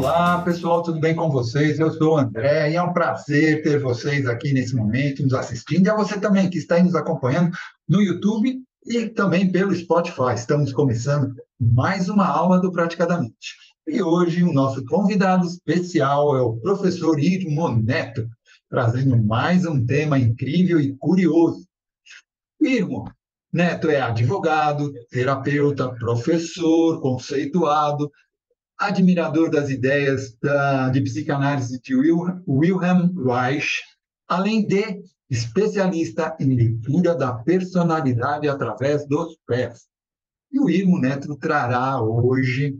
Olá, pessoal, tudo bem com vocês? Eu sou o André e é um prazer ter vocês aqui nesse momento nos assistindo. E a você também que está aí nos acompanhando no YouTube e também pelo Spotify. Estamos começando mais uma aula do Praticadamente. E hoje o nosso convidado especial é o professor Irmo Neto, trazendo mais um tema incrível e curioso. Irmo Neto é advogado, terapeuta, professor, conceituado, admirador das ideias da, de psicanálise de Wilhelm Reich, além de especialista em leitura da personalidade através dos pés. E o Irmo Neto trará hoje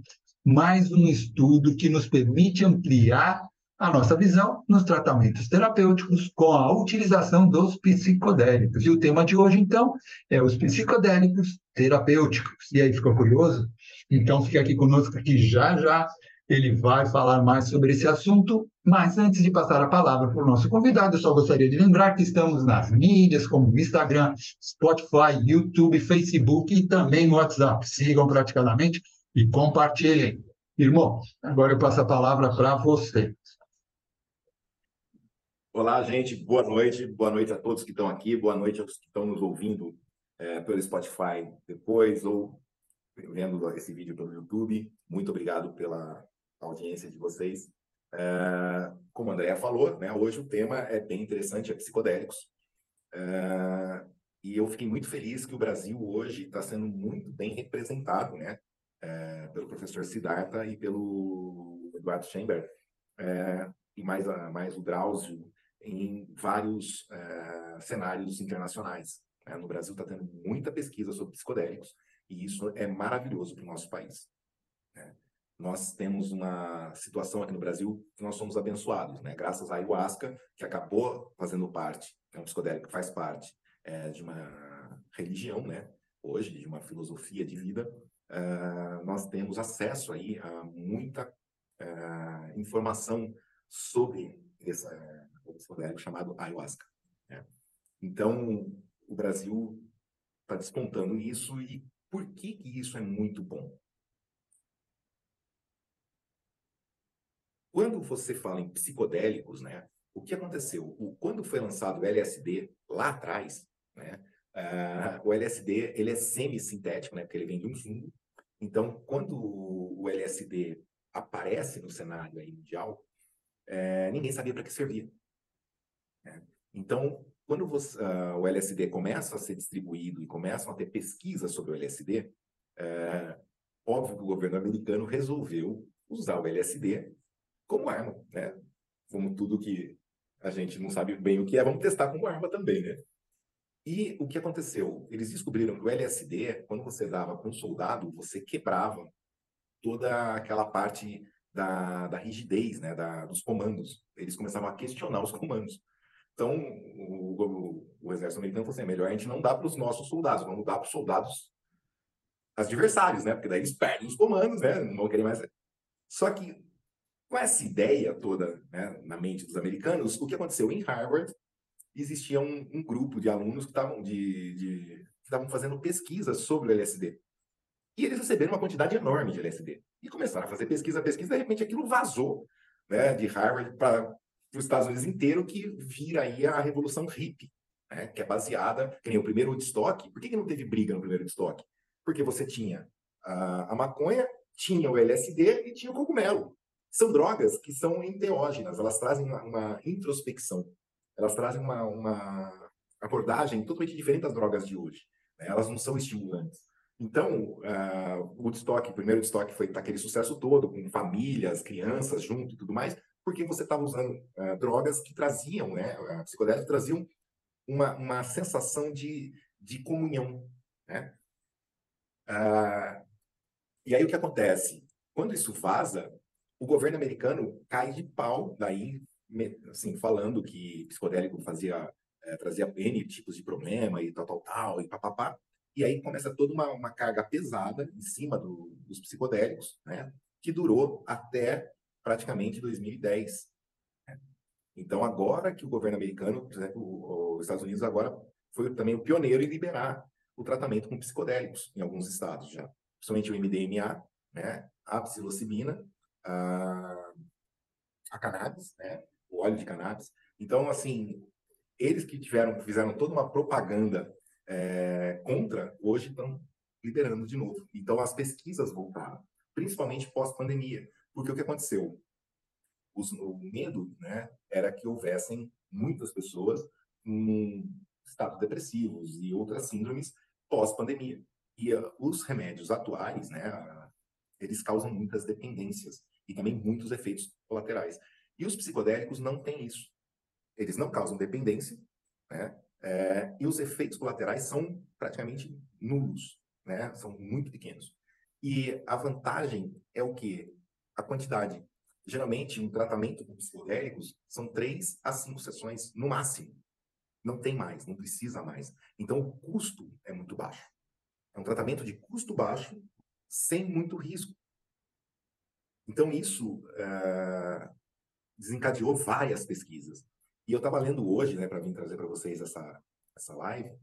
mais um estudo que nos permite ampliar a nossa visão nos tratamentos terapêuticos com a utilização dos psicodélicos. E o tema de hoje, então, é os psicodélicos terapêuticos. E aí, ficou curioso? Então, fique aqui conosco, que já já ele vai falar mais sobre esse assunto. Mas antes de passar a palavra para o nosso convidado, eu só gostaria de lembrar que estamos nas mídias como Instagram, Spotify, YouTube, Facebook e também no WhatsApp. Sigam praticamente e compartilhem. Irmão, agora eu passo a palavra para você. Olá, gente, boa noite. Boa noite a todos que estão aqui, boa noite aos que estão nos ouvindo é, pelo Spotify depois ou vendo esse vídeo pelo YouTube. Muito obrigado pela audiência de vocês. É, como a Andrea falou, né, hoje o tema é bem interessante, é psicodélicos. É, e eu fiquei muito feliz que o Brasil hoje está sendo muito bem representado né, é, pelo professor Siddhartha e pelo Eduardo Chamber, é, e mais, mais o Drauzio, em vários é, cenários internacionais. Né? No Brasil está tendo muita pesquisa sobre psicodélicos e isso é maravilhoso para o nosso país. Né? Nós temos uma situação aqui no Brasil que nós somos abençoados, né? graças à ayahuasca, que acabou fazendo parte, é um psicodélico que faz parte é, de uma religião, né? hoje, de uma filosofia de vida, uh, nós temos acesso aí a muita uh, informação sobre essa, psicodélico chamado ayahuasca. Né? Então, o Brasil está despontando nisso e por que, que isso é muito bom? Quando você fala em psicodélicos, né, o que aconteceu? O, quando foi lançado o LSD lá atrás, né, uh, o LSD ele é semissintético, né, porque ele vem de um fungo. Então, quando o, LSD aparece no cenário aí mundial, é, ninguém sabia para que servia. Né? Então, quando você, uh, o LSD começa a ser distribuído e começam a ter pesquisas sobre o LSD, é, óbvio que o governo americano resolveu usar o LSD como arma, né? Como tudo que a gente não sabe bem o que é, vamos testar como arma também, né? E o que aconteceu? Eles descobriram que o LSD, quando você dava para um soldado, você quebrava toda aquela parte da, da rigidez, né, da, dos comandos. Eles começavam a questionar os comandos. Então, o, o, o exército americano falou assim: é melhor a gente não dar para os nossos soldados, vamos dar para os soldados adversários, né? Porque daí eles perdem os comandos, né? Não vão querer mais. Só que, com essa ideia toda né, na mente dos americanos, o que aconteceu em Harvard? Existia um, um grupo de alunos que estavam de, de, estavam fazendo pesquisas sobre o LSD. E eles receberam uma quantidade enorme de LSD. E começaram a fazer pesquisa, pesquisa, de repente aquilo vazou né, de Harvard para os Estados Unidos inteiro, que vira aí a revolução hippie, né, que é baseada, que nem o primeiro Woodstock. Por que, que não teve briga no primeiro Woodstock? Porque você tinha a, a maconha, tinha o LSD e tinha o cogumelo. São drogas que são enteógenas, elas trazem uma, uma introspecção, elas trazem uma, uma, abordagem totalmente diferente das drogas de hoje. Né? Elas não são estimulantes. Então, uh, o Woodstock, o primeiro Woodstock foi aquele sucesso todo, com famílias, crianças junto e tudo mais, porque você estava usando uh, drogas que traziam, né, psicodélicos traziam uma, uma sensação de, de comunhão, né? Uh, e aí o que acontece? Quando isso vaza, o governo americano cai de pau, daí, assim, falando que psicodélico fazia, é, trazia N tipos de problema e tal, tal, tal, e papapá. E aí começa toda uma, uma carga pesada em cima do, dos psicodélicos, né? Que durou até praticamente 2010. Né? Então, agora que o governo americano, por exemplo, os Estados Unidos agora foi também o pioneiro em liberar o tratamento com psicodélicos em alguns estados já, principalmente o MDMA, né, a psilocibina a, a cannabis, né? O óleo de cannabis. Então, assim, eles que tiveram, fizeram toda uma propaganda é, contra, hoje estão liderando de novo. Então, as pesquisas voltaram, principalmente pós-pandemia. Porque o que aconteceu? Os, o medo né, era que houvessem muitas pessoas em estados depressivos e outras síndromes pós-pandemia. E uh, os remédios atuais, né, eles causam muitas dependências e também muitos efeitos colaterais. E os psicodélicos não têm isso. Eles não causam dependência, né? É, e os efeitos colaterais são praticamente nulos, né? São muito pequenos. E a vantagem é o que? A quantidade. Geralmente, um tratamento com psicodélicos são três a cinco sessões no máximo. Não tem mais, não precisa mais. Então, o custo é muito baixo. É um tratamento de custo baixo, sem muito risco. Então, isso uh, desencadeou várias pesquisas. E eu estava lendo hoje, né, para vir trazer para vocês essa, essa live,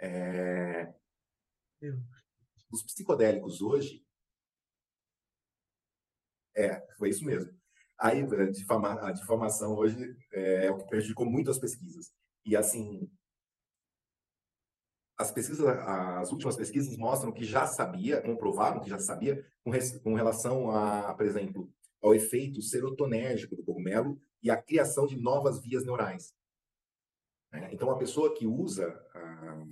é... os psicodélicos hoje. É, foi isso mesmo. Aí, a, difama, a difamação hoje é, é o que prejudicou muito as pesquisas. E, assim, as pesquisas, as últimas pesquisas mostram que já sabia, comprovaram que já sabia com, com relação a, por exemplo, ao efeito serotonérgico do cogumelo e a criação de novas vias neurais. Né? Então, a pessoa que usa ah,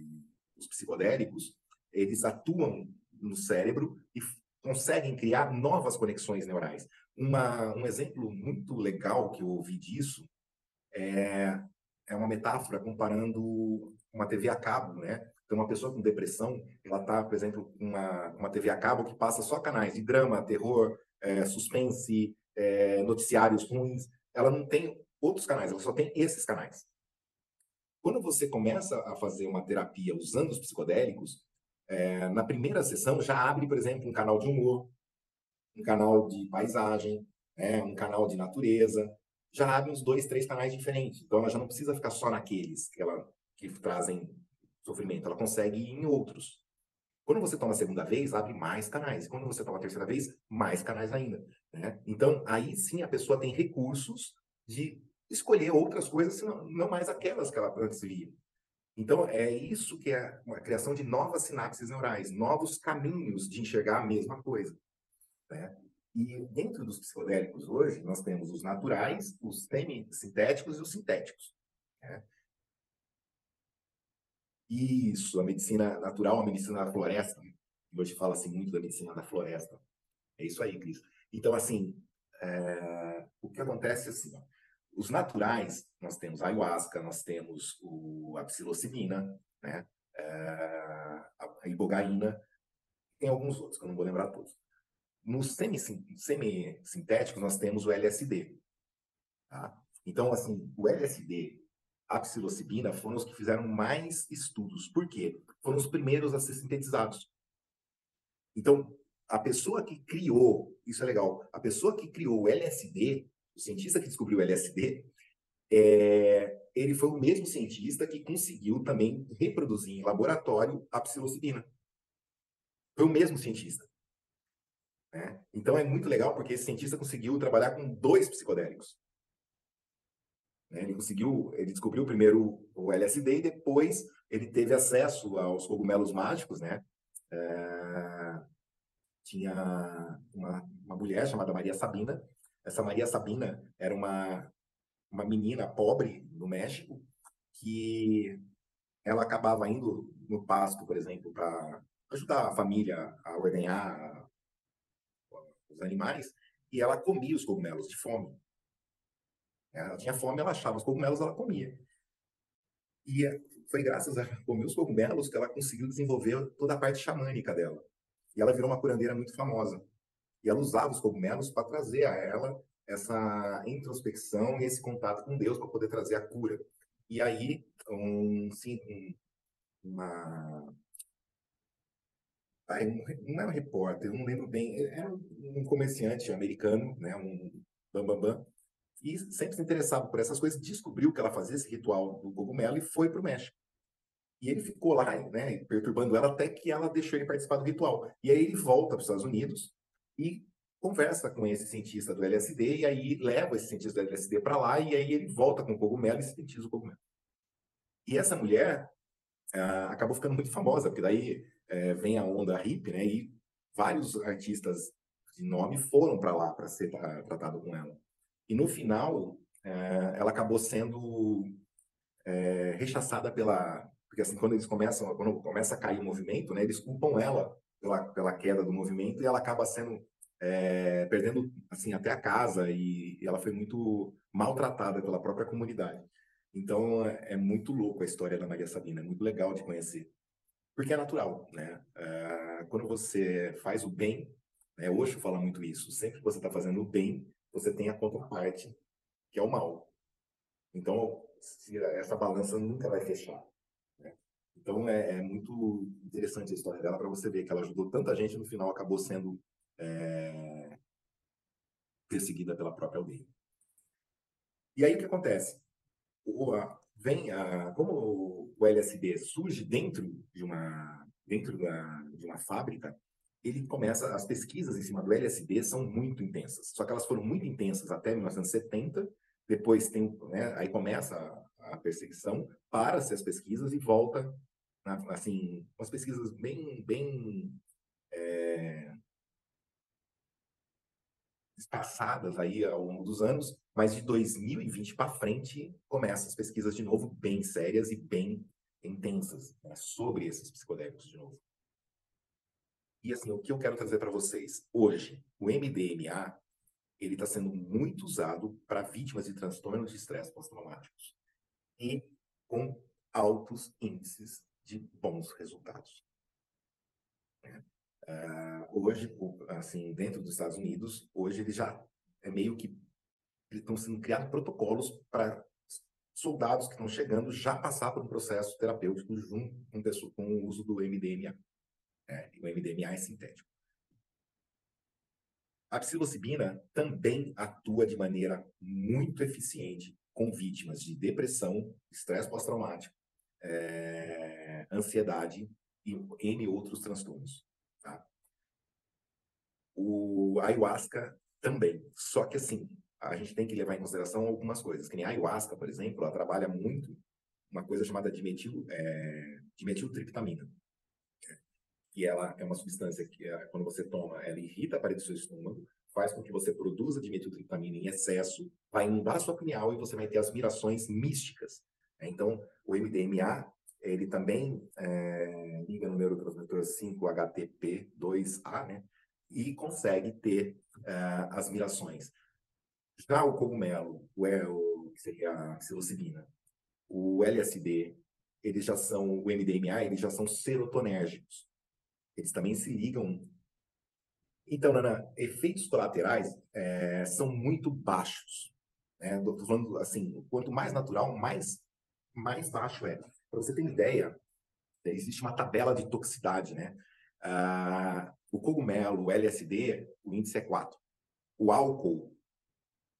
os psicodélicos, eles atuam no cérebro e conseguem criar novas conexões neurais. Uma, um exemplo muito legal que eu ouvi disso é, é uma metáfora comparando uma TV a cabo, né? Então, uma pessoa com depressão, ela está, por exemplo, com uma, uma TV a cabo que passa só canais de drama, terror, é, suspense, é, noticiários ruins. Ela não tem outros canais, ela só tem esses canais. Quando você começa a fazer uma terapia usando os psicodélicos, é, na primeira sessão já abre, por exemplo, um canal de humor, um canal de paisagem, né, um canal de natureza, já abre uns dois, três canais diferentes. Então ela já não precisa ficar só naqueles que, ela, que trazem sofrimento, ela consegue ir em outros. Quando você toma a segunda vez, abre mais canais. Quando você toma a terceira vez, mais canais ainda. Né? Então, aí sim a pessoa tem recursos de escolher outras coisas, senão, não mais aquelas que ela antes via. Então, é isso que é a criação de novas sinapses neurais, novos caminhos de enxergar a mesma coisa. Né? E dentro dos psicodélicos hoje, nós temos os naturais, os semi-sintéticos e os sintéticos. Né? Isso, a medicina natural, a medicina da floresta. Hoje fala-se muito da medicina da floresta. É isso aí, Cris. Então, assim, é... o que acontece é assim, ó, os naturais, nós temos a ayahuasca, nós temos o, a psilocibina, né? É... a ibogaína, tem alguns outros, que eu não vou lembrar todos. Nos semi-sintéticos, nós temos o LSD. Tá? Então, assim, o LSD a psilocibina foram os que fizeram mais estudos. Por quê? Foram os primeiros a ser sintetizados. Então, a pessoa que criou, isso é legal, a pessoa que criou o LSD, o cientista que descobriu o LSD, é, ele foi o mesmo cientista que conseguiu também reproduzir em laboratório a psilocibina. Foi o mesmo cientista. Né? Então é muito legal porque esse cientista conseguiu trabalhar com dois psicodélicos. Né? Ele conseguiu, ele descobriu primeiro o LSD e depois ele teve acesso aos cogumelos mágicos, né? É... Tinha uma, uma mulher chamada Maria Sabina. Essa Maria Sabina era uma, uma menina pobre no México que ela acabava indo no pasto, por exemplo, para ajudar a família a ordenhar os animais, e ela comia os cogumelos de fome. Ela tinha fome, ela achava os cogumelos, ela comia. E é, foi graças a comer os cogumelos que ela conseguiu desenvolver toda a parte xamânica dela. E ela virou uma curandeira muito famosa. E ela usava os cogumelos para trazer a ela essa introspecção e esse contato com Deus para poder trazer a cura. E aí, um, sim, um, uma. Um, não era um repórter, não lembro bem, era um comerciante americano, né, um bambambam, bam, bam, e sempre se interessava por essas coisas, descobriu que ela fazia esse ritual do cogumelo e foi para o México. E ele ficou lá, né, perturbando ela até que ela deixou ele participar do ritual. E aí ele volta para os Estados Unidos e conversa com esse cientista do LSD e aí leva esse cientista do LSD para lá e aí ele volta com o cogumelo e sintetiza o cogumelo. E essa mulher ah, acabou ficando muito famosa, porque daí eh, vem a onda hippie, né? E vários artistas de nome foram para lá para ser tratado com ela. E no final, eh, ela acabou sendo eh, rechaçada pela porque assim quando eles começam quando começa a cair o movimento né eles culpam ela pela, pela queda do movimento e ela acaba sendo é, perdendo assim até a casa e, e, ela foi muito maltratada pela própria comunidade. Então é, é, muito louco a história da Maria Sabina, é muito legal de conhecer, porque é natural, né? É, quando você faz o bem, né, Osho fala muito isso. Sempre que você está fazendo o bem, você tem a contraparte que é o mal. Então essa balança nunca vai fechar. Então é, é muito interessante a história dela para você ver que ela ajudou tanta gente no final acabou sendo é, perseguida pela própria aldeia. E aí o que acontece? O, a, vem a, como o LSD surge dentro de uma dentro da, de uma fábrica, ele começa as pesquisas em cima do LSD são muito intensas. Só que elas foram muito intensas até 1970. Depois tem, né, aí começa a, a perseguição, para-se as pesquisas e volta, assim, umas pesquisas bem bem é, espaçadas aí ao longo dos anos, mas de 2020 para frente começam as pesquisas de novo bem sérias e bem intensas né, sobre esses psicodélicos de novo. E assim, o que eu quero trazer para vocês hoje, o MDMA, ele está sendo muito usado para vítimas de transtornos de estresse pós-traumáticos e com altos índices de bons resultados. Uh, hoje, assim, dentro dos Estados Unidos, hoje ele já é meio que estão sendo criados protocolos para soldados que estão chegando já passar por um processo terapêutico junto com, o uso do MDMA. É, o MDMA é sintético. A psilocibina também atua de maneira muito eficiente com vítimas de depressão, estresse pós-traumático, é, ansiedade e N outros transtornos. Tá? O ayahuasca também. Só que assim, a gente tem que levar em consideração algumas coisas. Que nem a ayahuasca, por exemplo, ela trabalha muito uma coisa chamada dimetil, é, dimetiltriptamina. Que ela é uma substância que, é, quando você toma, ela irrita a parede do seu estômago, faz com que você produza dimetiltriptamina em excesso, vai inundar sua pineal e você vai ter as mirações místicas. Então, o MDMA ele também é, liga no neurotransmissor 5-HTP2A, né? E consegue ter é, as mirações. Já o cogumelo, o, o, que seria a psilocibina, o LSD, eles já são, o MDMA, eles já são serotonérgicos. Eles também se ligam. Então, Nana, efeitos colaterais é, são muito baixos. Né? Estou falando assim, quanto mais natural, mais, mais baixo é. Para você ter ideia, existe uma tabela de toxicidade, né? Ah, o cogumelo, o LSD, o índice é 4. O álcool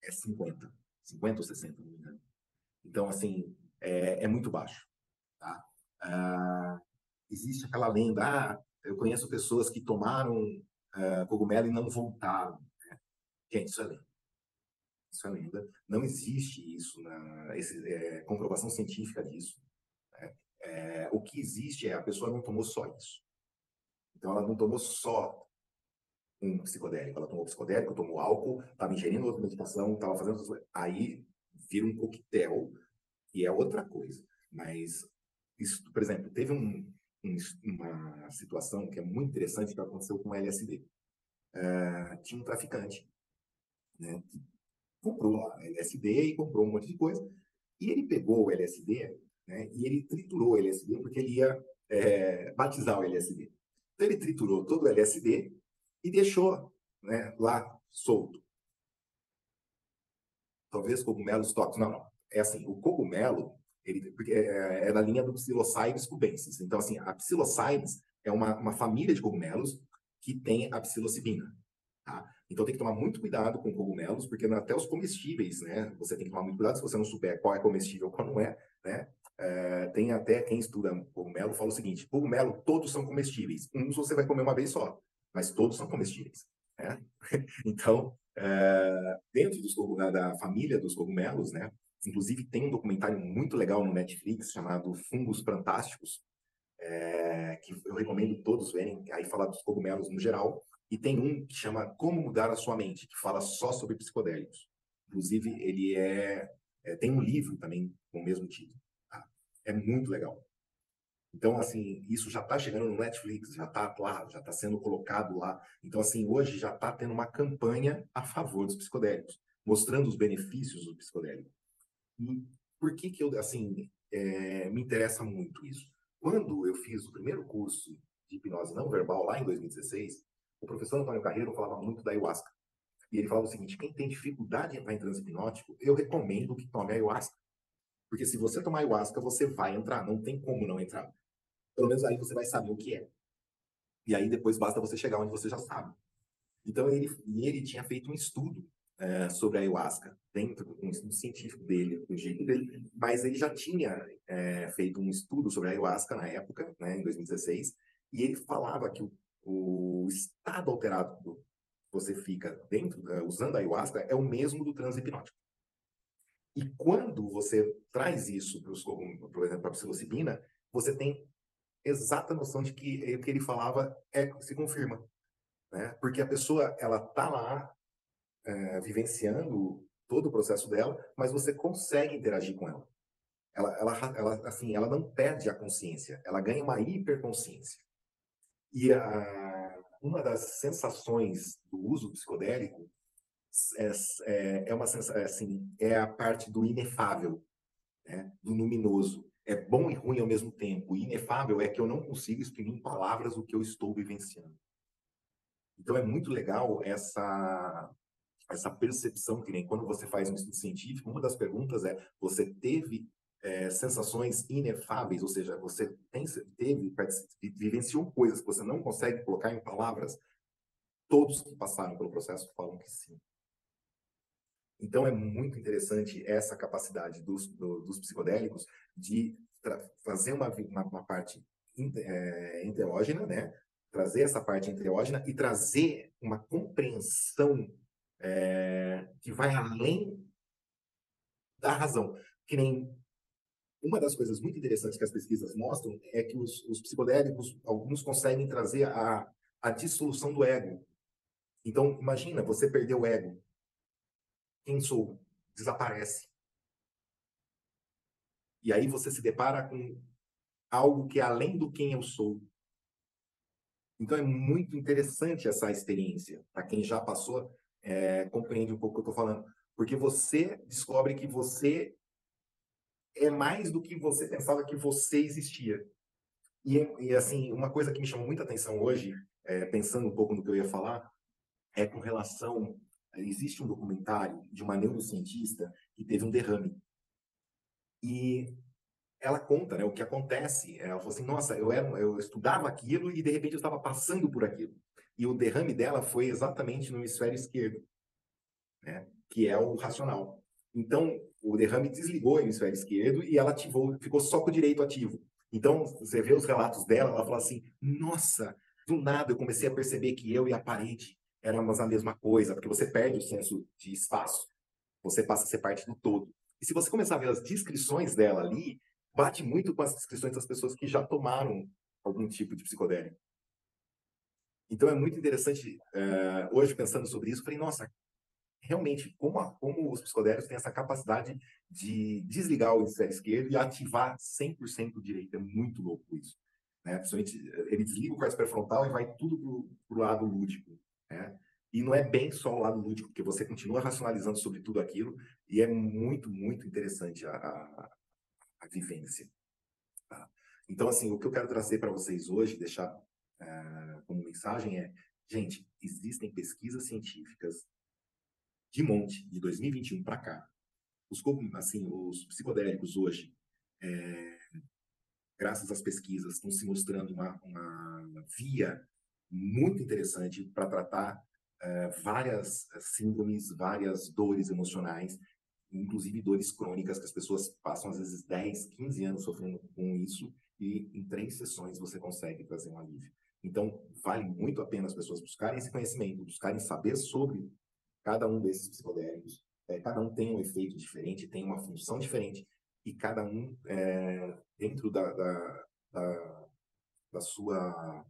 é 50. 50 ou 60, não me engano. Então, assim, é, é muito baixo. Tá? Ah, existe aquela lenda, ah, eu conheço pessoas que tomaram ah, cogumelo e não voltaram. Né? Gente, isso é lenda. Isso é lenda. Não existe isso, na, esse, é, comprovação científica disso. É, o que existe é a pessoa não tomou só isso. Então, ela não tomou só um psicodélico. Ela tomou psicodélico, tomou álcool, estava ingerindo outra medicação, estava fazendo. Aí vira um coquetel e é outra coisa. Mas, isso, por exemplo, teve um, um, uma situação que é muito interessante que aconteceu com o LSD. É, tinha um traficante né, que comprou lá LSD e comprou um monte de coisa. E ele pegou o LSD né? E ele triturou o LSD porque ele ia é, batizar o LSD. Então ele triturou todo o LSD e deixou né, lá solto. Talvez cogumelos tóxicos. Não, não. É assim, o cogumelo ele, é, é da linha do Psilocybes cubensis. Então, assim, a Psilocybes é uma, uma família de cogumelos que tem a psilocibina. Tá? Então tem que tomar muito cuidado com cogumelos, porque até os comestíveis, né? Você tem que tomar muito cuidado se você não souber qual é comestível e qual não é, né? É, tem até quem estuda cogumelo fala o seguinte: cogumelo todos são comestíveis. Uns você vai comer uma vez só, mas todos são comestíveis. Né? Então, é, dentro dos, da família dos cogumelos, né? Inclusive tem um documentário muito legal no Netflix chamado Fungos Fantásticos, é, que eu recomendo todos verem. Aí fala dos cogumelos no geral e tem um que chama Como Mudar a Sua Mente, que fala só sobre psicodélicos. Inclusive ele é, é tem um livro também com o mesmo título. Tá? É muito legal. Então, assim, isso já está chegando no Netflix, já está lá, já está sendo colocado lá. Então, assim, hoje já está tendo uma campanha a favor dos psicodélicos, mostrando os benefícios do psicodélico. E por que que eu, assim, é, me interessa muito isso? Quando eu fiz o primeiro curso de hipnose não verbal, lá em 2016, o professor Antônio Carreiro falava muito da ayahuasca. E ele falava o seguinte, quem tem dificuldade em entrar em transe hipnótico, eu recomendo que tome ayahuasca. Porque se você tomar ayahuasca, você vai entrar, não tem como não entrar. Pelo menos aí você vai saber o que é. E aí depois basta você chegar onde você já sabe. Então ele, ele tinha feito um estudo é, sobre a ayahuasca, dentro um estudo científico dele, do jeito dele, mas ele já tinha é, feito um estudo sobre a ayahuasca na época, né, em 2016, e ele falava que o, o estado alterado que você fica dentro, uh, usando a ayahuasca, é o mesmo do transe hipnótico. E quando você traz isso, para por exemplo, para a psilocibina, você tem exata noção de que o que ele falava é se confirma, né? Porque a pessoa ela tá lá é, vivenciando todo o processo dela, mas você consegue interagir com ela. Ela, ela, ela, assim, ela não perde a consciência, ela ganha uma hiperconsciência. E a, uma das sensações do uso psicodélico é, é, é uma sensação, assim, é a parte do inefável, né? do luminoso é bom e ruim ao mesmo tempo. O inefável é que eu não consigo exprimir em palavras o que eu estou vivenciando. Então é muito legal essa essa percepção que nem quando você faz um estudo científico, uma das perguntas é: você teve é, sensações inefáveis, ou seja, você tem, teve, vivenciou coisas que você não consegue colocar em palavras? Todos que passaram pelo processo falam que sim. Então, é muito interessante essa capacidade dos, do, dos psicodélicos de fazer uma, uma, uma parte é, enteógena, né? trazer essa parte enteógena e trazer uma compreensão é, que vai além da razão. Que nem uma das coisas muito interessantes que as pesquisas mostram é que os, os psicodélicos, alguns conseguem trazer a, a dissolução do ego. Então, imagina, você perdeu o ego quem sou, desaparece. E aí você se depara com algo que é além do quem eu sou. Então é muito interessante essa experiência. Para quem já passou, é, compreende um pouco o que eu estou falando. Porque você descobre que você é mais do que você pensava que você existia. E, e assim, uma coisa que me chamou muita atenção hoje, é, pensando um pouco no que eu ia falar, é com relação existe um documentário de uma neurocientista que teve um derrame. E ela conta né, o que acontece. Ela falou assim: nossa, eu, era, eu estudava aquilo e de repente eu estava passando por aquilo. E o derrame dela foi exatamente no hemisfério esquerdo, né, que é o racional. Então, o derrame desligou o hemisfério esquerdo e ela ativou, ficou só com o direito ativo. Então, você vê os relatos dela, ela fala assim: nossa, do nada eu comecei a perceber que eu e a parede éramos a mesma coisa, porque você perde o senso de espaço. Você passa a ser parte do todo. E se você começar a ver as descrições dela ali, bate muito com as descrições das pessoas que já tomaram algum tipo de psicodélico. Então é muito interessante, uh, hoje pensando sobre isso, falei, nossa, realmente, como, a, como os psicodélicos têm essa capacidade de desligar o hemisfério esquerdo e ativar 100% o direito. É muito louco isso. Né? Principalmente, ele desliga o córtex pré-frontal e vai tudo para o lado lúdico. Né? E não é bem só o lado lúdico, porque você continua racionalizando sobre tudo aquilo e é muito, muito interessante a, a, a vivência. Tá? Então, assim, o que eu quero trazer para vocês hoje, deixar uh, como mensagem é, gente, existem pesquisas científicas de monte, de 2021 para cá. Os, assim, os psicodélicos hoje, é, graças às pesquisas, estão se mostrando uma, uma via muito interessante para tratar uh, várias síndromes, várias dores emocionais, inclusive dores crônicas que as pessoas passam às vezes 10, 15 anos sofrendo com isso e em três sessões você consegue trazer um alívio. Então, vale muito a pena as pessoas buscarem esse conhecimento, buscarem saber sobre cada um desses psicodélicos. É, cada um tem um efeito diferente, tem uma função diferente, e cada um, é, dentro da, da, da, da sua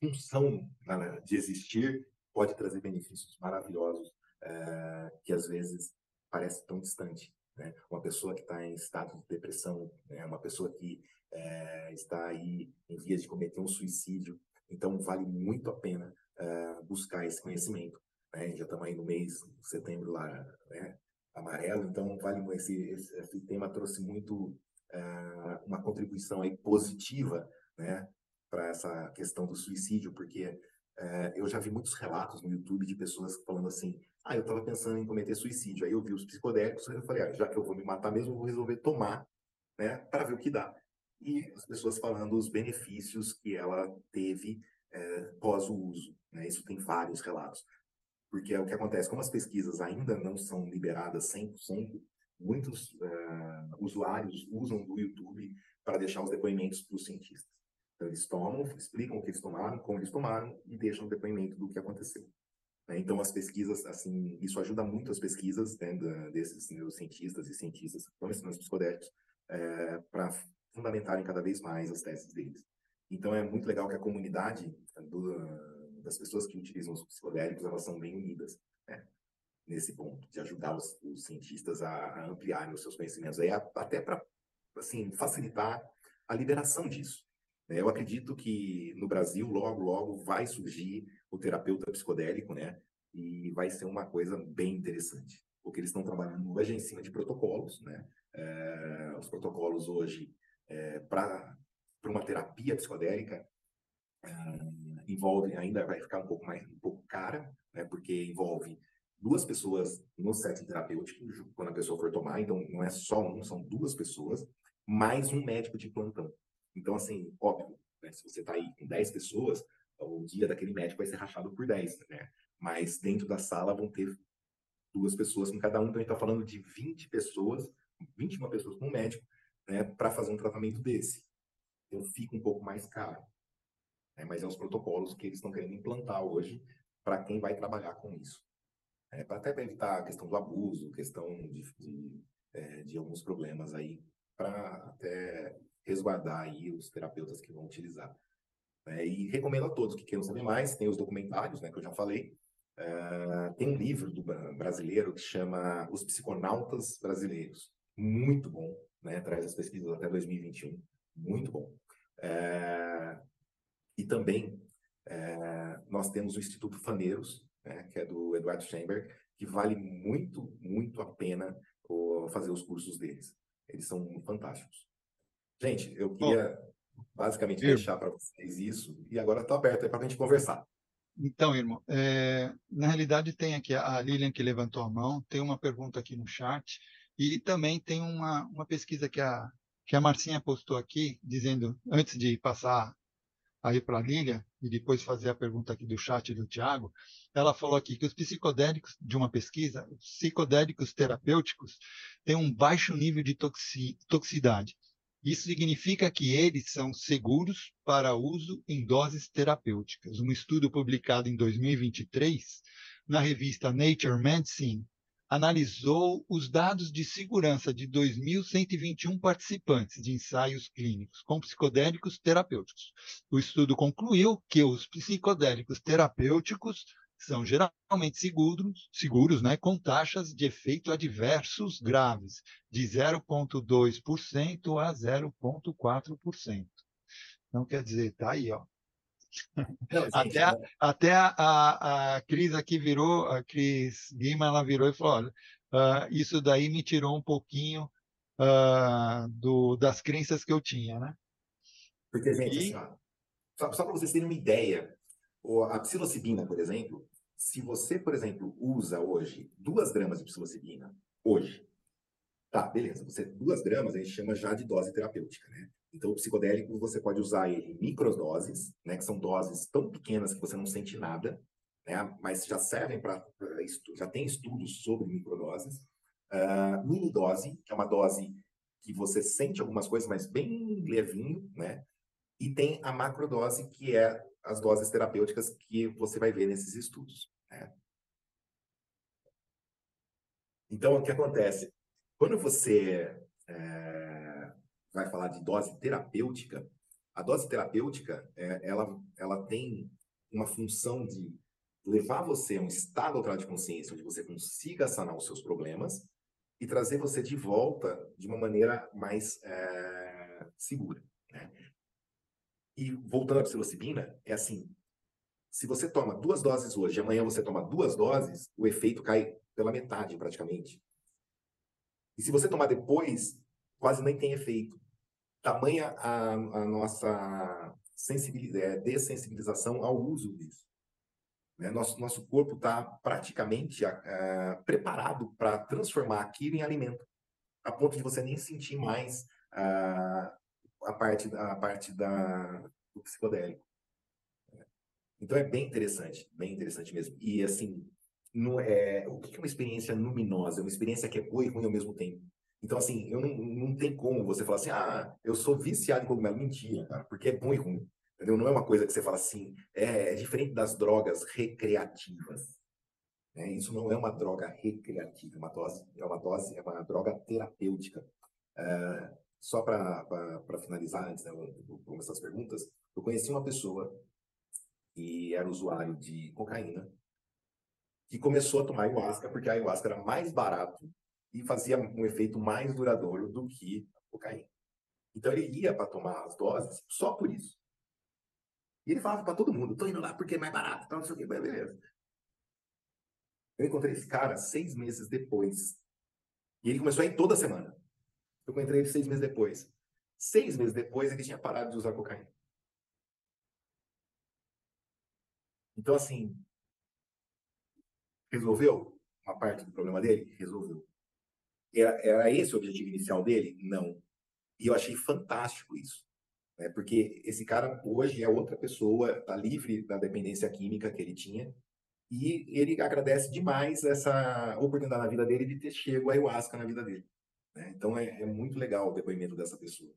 função né, de existir, pode trazer benefícios maravilhosos é, que às vezes parece tão distante. Né? Uma pessoa que está em estado de depressão, né? uma pessoa que é, está aí em vias de cometer um suicídio. Então, vale muito a pena é, buscar esse conhecimento. Né? Já estamos aí no mês de setembro lá, né? amarelo, então vale esse, esse, esse tema trouxe muito uma contribuição aí positiva, né, para essa questão do suicídio, porque eu já vi muitos relatos no YouTube de pessoas falando assim, ah, eu estava pensando em cometer suicídio. Aí eu vi os psicodélicos, eu falei, ah, já que eu vou me matar mesmo, eu vou resolver tomar, né, para ver o que dá. E as pessoas falando os benefícios que ela teve é, pós o uso. Né? Isso tem vários relatos. Porque é o que acontece, como as pesquisas ainda não são liberadas 100%, muitos uh, usuários usam do YouTube para deixar os depoimentos para os cientistas. Então, eles tomam, explicam o que eles tomaram, como eles tomaram e deixam o depoimento do que aconteceu. Né? Então, as pesquisas, assim, isso ajuda muito as pesquisas né, desses neurocientistas e cientistas que estão ensinando os psicodélicos é, para fundamentarem cada vez mais as teses deles. Então, é muito legal que a comunidade do, das pessoas que utilizam os psicodélicos, elas são bem unidas, né? nesse ponto, de ajudar os, os cientistas a, a, ampliarem os seus conhecimentos, aí, até para assim, facilitar a liberação disso. Né? Eu acredito que no Brasil, logo, logo, vai surgir o terapeuta psicodélico, né? E vai ser uma coisa bem interessante, porque eles estão trabalhando hoje em cima de protocolos, né? É, os protocolos hoje é, para uma terapia psicodélica é, envolve ainda vai ficar um pouco mais um pouco cara, né? Porque envolve duas pessoas no setting terapêutico quando a pessoa for tomar, então não é só um, são duas pessoas mais um médico de plantão. Então assim, óbvio, né? se você está aí com 10 pessoas, o dia daquele médico vai ser rachado por 10, né? Mas dentro da sala vão ter duas pessoas com cada um, então a gente está falando de 20 pessoas, 21 pessoas com um médico, né, para fazer um tratamento desse. Então fica um pouco mais caro. Né? Mas é os protocolos que eles estão querendo implantar hoje para quem vai trabalhar com isso. É, para até evitar a questão do abuso, questão de, de, é, de alguns problemas aí, para até resguardar aí os terapeutas que vão utilizar. É, e recomendo a todos que queiram saber mais, tem os documentários, né, que eu já falei. Uh, tem um livro do brasileiro que chama Os Psiconautas Brasileiros. Muito bom, né? Traz as pesquisas até 2021. Muito bom. Uh, e também uh, nós temos o Instituto Faneiros, né, que é do Eduardo Schemberg, que vale muito, muito a pena fazer os cursos deles. Eles são fantásticos. Gente, eu queria basicamente Irmão. deixar para vocês isso e agora está aberto aí para a gente conversar. Então, irmão, é, na realidade tem aqui a Lilian que levantou a mão, tem uma pergunta aqui no chat e também tem uma, uma pesquisa que a, que a Marcinha postou aqui, dizendo, antes de passar aí para a Lilian e depois fazer a pergunta aqui do chat do Tiago, ela falou aqui que os psicodélicos, de uma pesquisa, os psicodélicos terapêuticos têm um baixo nível de toxi, toxicidade isso significa que eles são seguros para uso em doses terapêuticas. Um estudo publicado em 2023 na revista Nature Medicine analisou os dados de segurança de 2.121 participantes de ensaios clínicos com psicodélicos terapêuticos. O estudo concluiu que os psicodélicos terapêuticos são geralmente seguros, seguros né, com taxas de efeito adversos graves, de 0,2% a 0,4%. Então, quer dizer, está aí, ó. Não, até a, até a, a, a, Cris aqui virou, a Cris Guima, ela virou e falou, olha, uh, isso daí me tirou um pouquinho uh, do, das crenças que eu tinha, né? Porque, gente, e... assim, só, só para vocês terem uma ideia, a psilocibina, por exemplo, se você, por exemplo, usa hoje duas gramas de psilocibina, hoje, tá, beleza, você duas gramas a gente chama já de dose terapêutica, né? Então, o psicodélico você pode usar ele em microdoses, né, que são doses tão pequenas que você não sente nada, né, mas já servem para já tem estudos sobre microdoses. Uh, mini dose, que é uma dose que você sente algumas coisas, mas bem levinho, né? E tem a macrodose, que é as doses terapêuticas que você vai ver nesses estudos. Né? Então, o que acontece? Quando você é, vai falar de dose terapêutica, a dose terapêutica, é, ela, ela tem uma função de levar você a um estado de consciência, onde você consiga sanar os seus problemas e trazer você de volta de uma maneira mais é, segura. Né? E voltando à psilocibina, é assim: se você toma duas doses hoje, amanhã você toma duas doses, o efeito cai pela metade praticamente. E se você tomar depois, quase nem tem efeito. Tamanha a, a nossa sensibilidade, dessensibilização ao uso disso. Né? Nosso, nosso corpo está praticamente uh, preparado para transformar aquilo em alimento, a ponto de você nem sentir mais uh, a parte, a parte da, do psicodélico. Então é bem interessante, bem interessante mesmo. E assim, no, é, o que é uma experiência luminosa? É uma experiência que é boa e ruim ao mesmo tempo. Então, assim, eu não, não tem como você falar assim, ah, eu sou viciado em cogumelo. Mentira, cara, porque é bom e ruim. Entendeu? Não é uma coisa que você fala assim, é, é diferente das drogas recreativas. Né? Isso não é uma droga recreativa, é uma dose, é uma dose, é uma droga terapêutica. É, só para finalizar, antes de né, começar as perguntas, eu conheci uma pessoa que era usuário de cocaína, que começou a tomar ayahuasca porque a ayahuasca era mais barato e fazia um efeito mais duradouro do que a cocaína. Então ele ia para tomar as doses só por isso. E ele falava para todo mundo: tô indo lá porque é mais barato, então não sei o que, beleza. Eu encontrei esse cara seis meses depois. E ele começou a ir toda semana. Eu encontrei ele seis meses depois. Seis meses depois, ele tinha parado de usar cocaína. Então, assim, resolveu uma parte do problema dele? Resolveu. Era, era esse o objetivo inicial dele? Não. E eu achei fantástico isso. Né? Porque esse cara hoje é outra pessoa, está livre da dependência química que ele tinha. E ele agradece demais essa oportunidade na vida dele de ter chego a ayahuasca na vida dele. Né? Então é, é muito legal o depoimento dessa pessoa.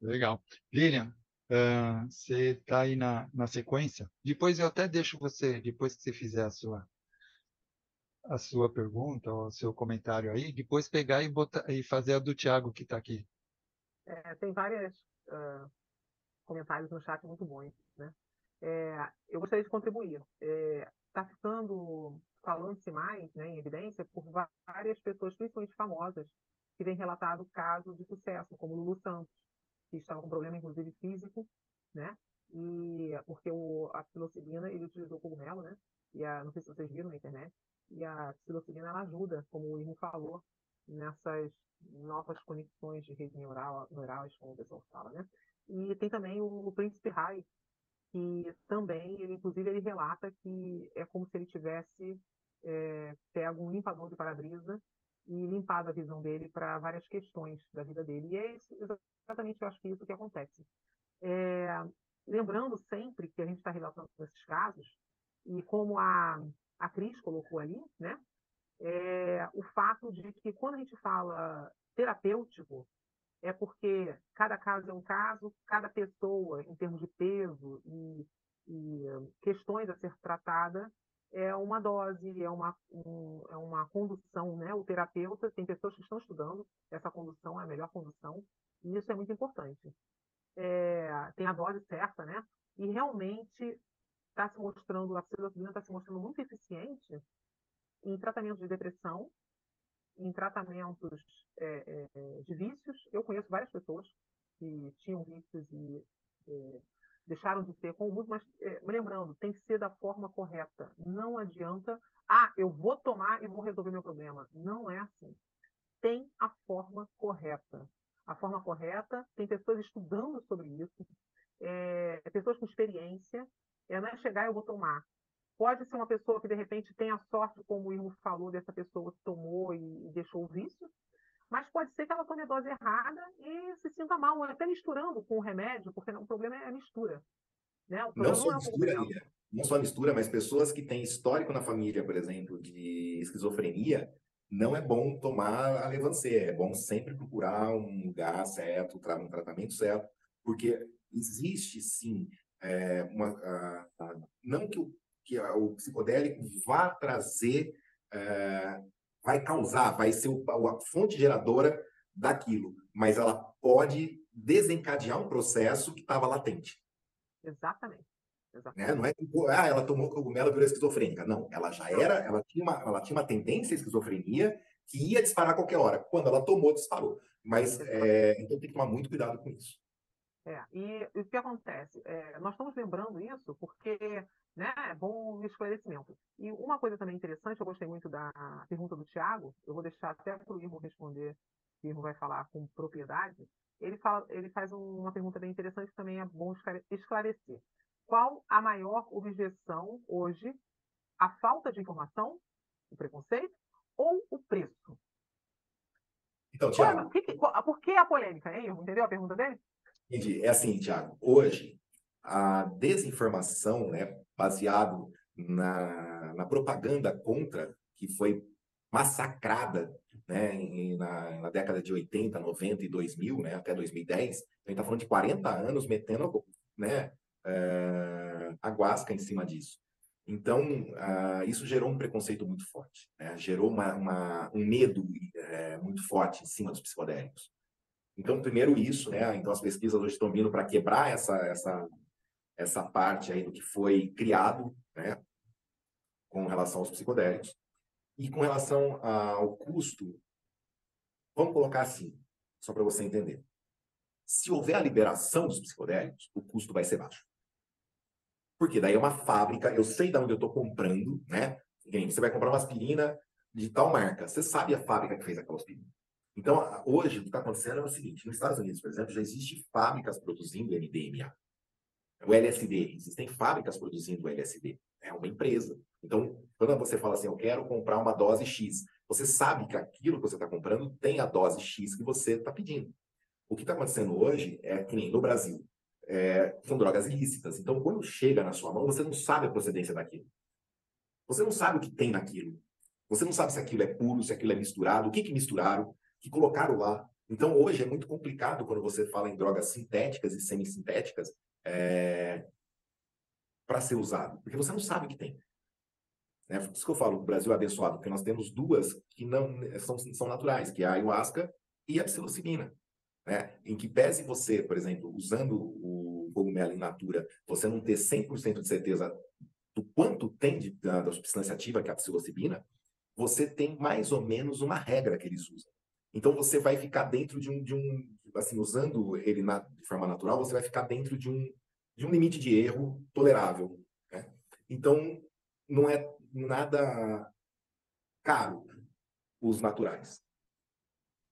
Legal. Lilian, uh, você está aí na, na sequência. Depois eu até deixo você, depois que você fizer a sua a sua pergunta ou seu comentário aí, depois pegar e, botar, e fazer a do Tiago que está aqui. É, tem vários uh, comentários no chat muito bons. Né? É, eu gostaria de contribuir. Está é, ficando falando-se mais né, em evidência por várias pessoas, principalmente famosas, que vêm relatado casos de sucesso, como Lulu Santos, que estava com problema, inclusive, físico, né? E porque o, a psilocibina, ele utilizou cogumelo, né? E a, não sei se vocês viram na internet, e a psilocibina, ela ajuda, como o Irmo falou, nessas novas conexões de rede neural, neurais, como o pessoal fala, né? E tem também o, o Príncipe Rai, que também, ele, inclusive, ele relata que é como se ele tivesse é, pego um limpador de para-brisa e limpado a visão dele para várias questões da vida dele. E é exatamente, eu acho que isso que acontece. É, lembrando sempre que a gente está relatando esses casos, e como a, a Cris colocou ali, né, é, o fato de que quando a gente fala terapêutico, é porque cada caso é um caso, cada pessoa, em termos de peso e, e questões a ser tratada, é uma dose, é uma, um, é uma condução, né? O terapeuta, tem pessoas que estão estudando essa condução, é a melhor condução, e isso é muito importante. É, tem a dose certa, né? E realmente está se mostrando, a psilocibina está se mostrando muito eficiente em tratamento de depressão, em tratamentos é, é, de vícios. Eu conheço várias pessoas que tinham vícios e é, deixaram de ter com o uso, mas é, lembrando, tem que ser da forma correta. Não adianta, ah, eu vou tomar e vou resolver meu problema. Não é assim. Tem a forma correta. A forma correta, tem pessoas estudando sobre isso, é, pessoas com experiência, é, não é chegar eu vou tomar. Pode ser uma pessoa que, de repente, tenha sorte, como o Irmo falou, dessa pessoa que tomou e deixou o vício, mas pode ser que ela tome a dose errada e se sinta mal, até misturando com o remédio, porque o problema é a mistura. Né? não só não é mistura, não só mistura, mas pessoas que têm histórico na família, por exemplo, de esquizofrenia, não é bom tomar a levancê, é bom sempre procurar um lugar certo, um tratamento certo, porque existe sim é, uma, a, a, não que o, que o psicodélico vá trazer, é, vai causar, vai ser o, a fonte geradora daquilo, mas ela pode desencadear um processo que estava latente. Exatamente. Né? Não é que ah, ela tomou cogumelo e virou esquizofrênica. Não, ela já era, ela tinha, uma, ela tinha uma tendência à esquizofrenia que ia disparar a qualquer hora. Quando ela tomou, disparou. Mas é, então tem que tomar muito cuidado com isso. É, e, e o que acontece? É, nós estamos lembrando isso porque né, é bom esclarecimento. E uma coisa também interessante, eu gostei muito da pergunta do Tiago, eu vou deixar até para o Irmo responder, o Irmo vai falar com propriedade. Ele, fala, ele faz uma pergunta bem interessante que também é bom esclarecer. Qual a maior objeção hoje? A falta de informação, o preconceito ou o preço? Então, Tiago. Por que a polêmica, hein? Entendeu a pergunta dele? Entendi. É assim, Tiago. Hoje, a desinformação, né, baseado na, na propaganda contra, que foi massacrada né, em, na, na, década de 80, 90 e 2000, né, até 2010, a gente está falando de 40 anos metendo né, é, a guasca em cima disso. Então, uh, isso gerou um preconceito muito forte, né? gerou uma, uma, um medo é, muito forte em cima dos psicodélicos. Então, primeiro isso, né? Então, as pesquisas hoje estão vindo para quebrar essa, essa, essa parte aí do que foi criado, né? Com relação aos psicodélicos. E com relação ao custo, vamos colocar assim, só para você entender. Se houver a liberação dos psicodélicos, o custo vai ser baixo. Porque daí é uma fábrica, eu sei de onde eu estou comprando, né? Você vai comprar uma aspirina de tal marca, você sabe a fábrica que fez aquela aspirina. Então, hoje, o que está acontecendo é o seguinte: nos Estados Unidos, por exemplo, já existem fábricas produzindo MDMA. O LSD, existem fábricas produzindo LSD. É uma empresa. Então, quando você fala assim, eu quero comprar uma dose X, você sabe que aquilo que você está comprando tem a dose X que você está pedindo. O que está acontecendo hoje é que nem no Brasil, é, são drogas ilícitas. Então, quando chega na sua mão, você não sabe a procedência daquilo. Você não sabe o que tem naquilo. Você não sabe se aquilo é puro, se aquilo é misturado, o que, que misturaram que colocaram lá. Então, hoje é muito complicado quando você fala em drogas sintéticas e semissintéticas é, para ser usado, porque você não sabe o que tem. É por isso que eu falo, o Brasil é abençoado, porque nós temos duas que não são, são naturais, que é a ayahuasca e a psilocibina. Né? Em que pese você, por exemplo, usando o cogumelo in natura, você não ter 100% de certeza do quanto tem de, da, da substância ativa, que é a psilocibina, você tem mais ou menos uma regra que eles usam. Então você vai ficar dentro de um, de um assim, usando ele na, de forma natural, você vai ficar dentro de um, de um limite de erro tolerável. Né? Então não é nada caro os naturais.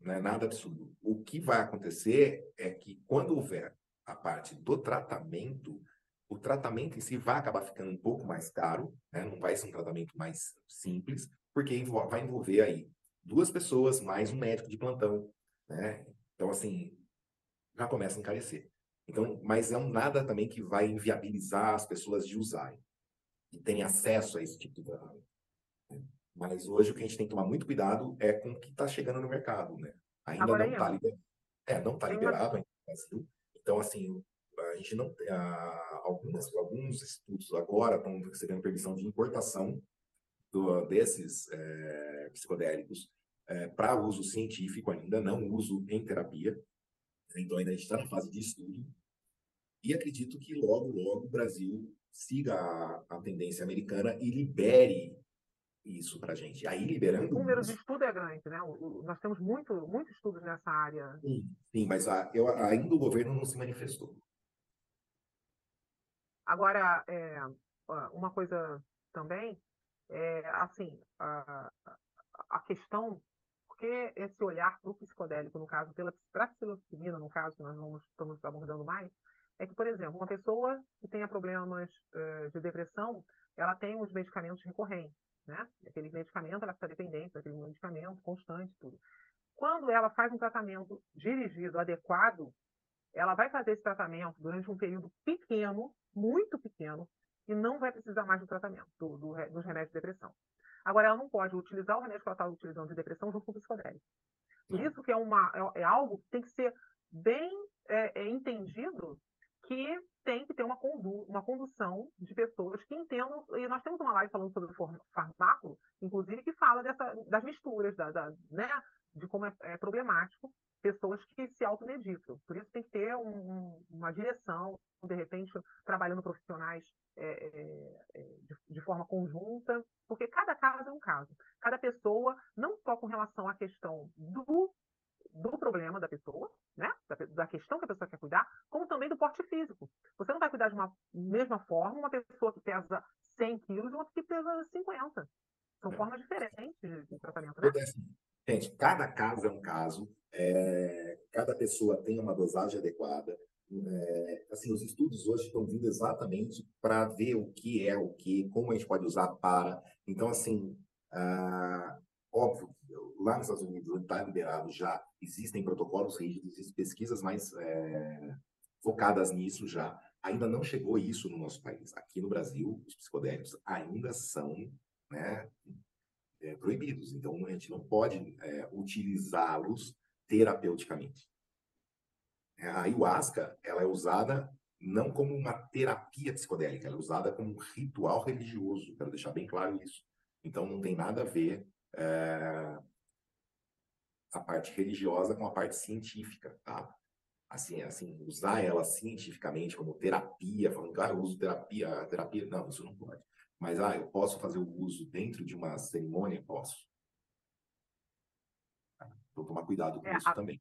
Não é nada absurdo. O que vai acontecer é que quando houver a parte do tratamento, o tratamento em si vai acabar ficando um pouco mais caro, né? não vai ser um tratamento mais simples, porque vai envolver aí duas pessoas mais um médico de plantão, né? Então, assim, já começa a encarecer. Então, mas é um nada também que vai inviabilizar as pessoas de usarem e terem acesso a esse tipo de drama. Né? Mas hoje o que a gente tem que tomar muito cuidado é com o que está chegando no mercado, né? Ainda Agora, não está liberado. É, não está liberado ainda no Brasil. Então, assim, a gente não tem algumas, alguns estudos agora estão recebendo permissão de importação do, desses é, psicodélicos é, para uso científico ainda, não uso em terapia. Então, ainda a gente está na fase de estudo. E acredito que logo, logo o Brasil siga a, a tendência americana e libere isso para a gente. Aí liberando. O número de estudo é grande, né? O, o, nós temos muito, muitos estudos nessa área. Sim, sim mas a, eu, ainda o governo não se manifestou. Agora, é, uma coisa também é, assim, a, a questão, porque esse olhar para o psicodélico, no caso, pela psilocibina, no caso, que nós vamos, estamos abordando mais, é que, por exemplo, uma pessoa que tenha problemas uh, de depressão, ela tem os medicamentos recorrentes, né? Aquele medicamento, ela está dependente daquele medicamento constante, tudo. Quando ela faz um tratamento dirigido, adequado, ela vai fazer esse tratamento durante um período pequeno, muito pequeno, e não vai precisar mais do tratamento, do, do, dos remédios de depressão. Agora, ela não pode utilizar o remédio que ela está utilizando de depressão junto com o psicodélico. Por isso que é, uma, é, é, algo que tem que ser bem é, é entendido que tem que ter uma, condu uma condução de pessoas que entendam. E nós temos uma live falando sobre o farmáculo, inclusive, que fala dessa, das misturas, da, da né, de como é, é, problemático pessoas que se automedicam. Por isso tem que ter um, uma direção, de repente, trabalhando profissionais é, é, é, de, de, forma conjunta, porque cada caso é um caso. Cada pessoa, não só com relação à questão do do problema da pessoa, né? Da, da, questão que a pessoa quer cuidar, como também do porte físico. Você não vai cuidar de uma mesma forma uma pessoa que pesa 100 quilos e outra que pesa 50. São é. formas diferentes de tratamento, né? Gente, cada caso é um caso, é, cada pessoa tem uma dosagem adequada. É, assim, os estudos hoje estão vindo exatamente para ver o que é o que, como a gente pode usar para. Então, assim, ah, óbvio, lá nos Estados Unidos, está liberado já, existem protocolos rígidos, existem pesquisas mais é, focadas nisso já. Ainda não chegou isso no nosso país. Aqui no Brasil, os psicodélicos ainda são né, é, proibidos. Então, a gente não pode é, utilizá-los terapeuticamente. É, a ayahuasca ela é usada não como uma terapia psicodélica, ela é usada como um ritual religioso. Quero deixar bem claro isso. Então, não tem nada a ver é, a parte religiosa com a parte científica, tá? Assim, assim, usar ela cientificamente como terapia, falando, ah, eu uso terapia, terapia, não, isso não pode. Mas, ah, eu posso fazer o uso dentro de uma cerimônia? Posso. Vou tomar cuidado com é, isso a... também.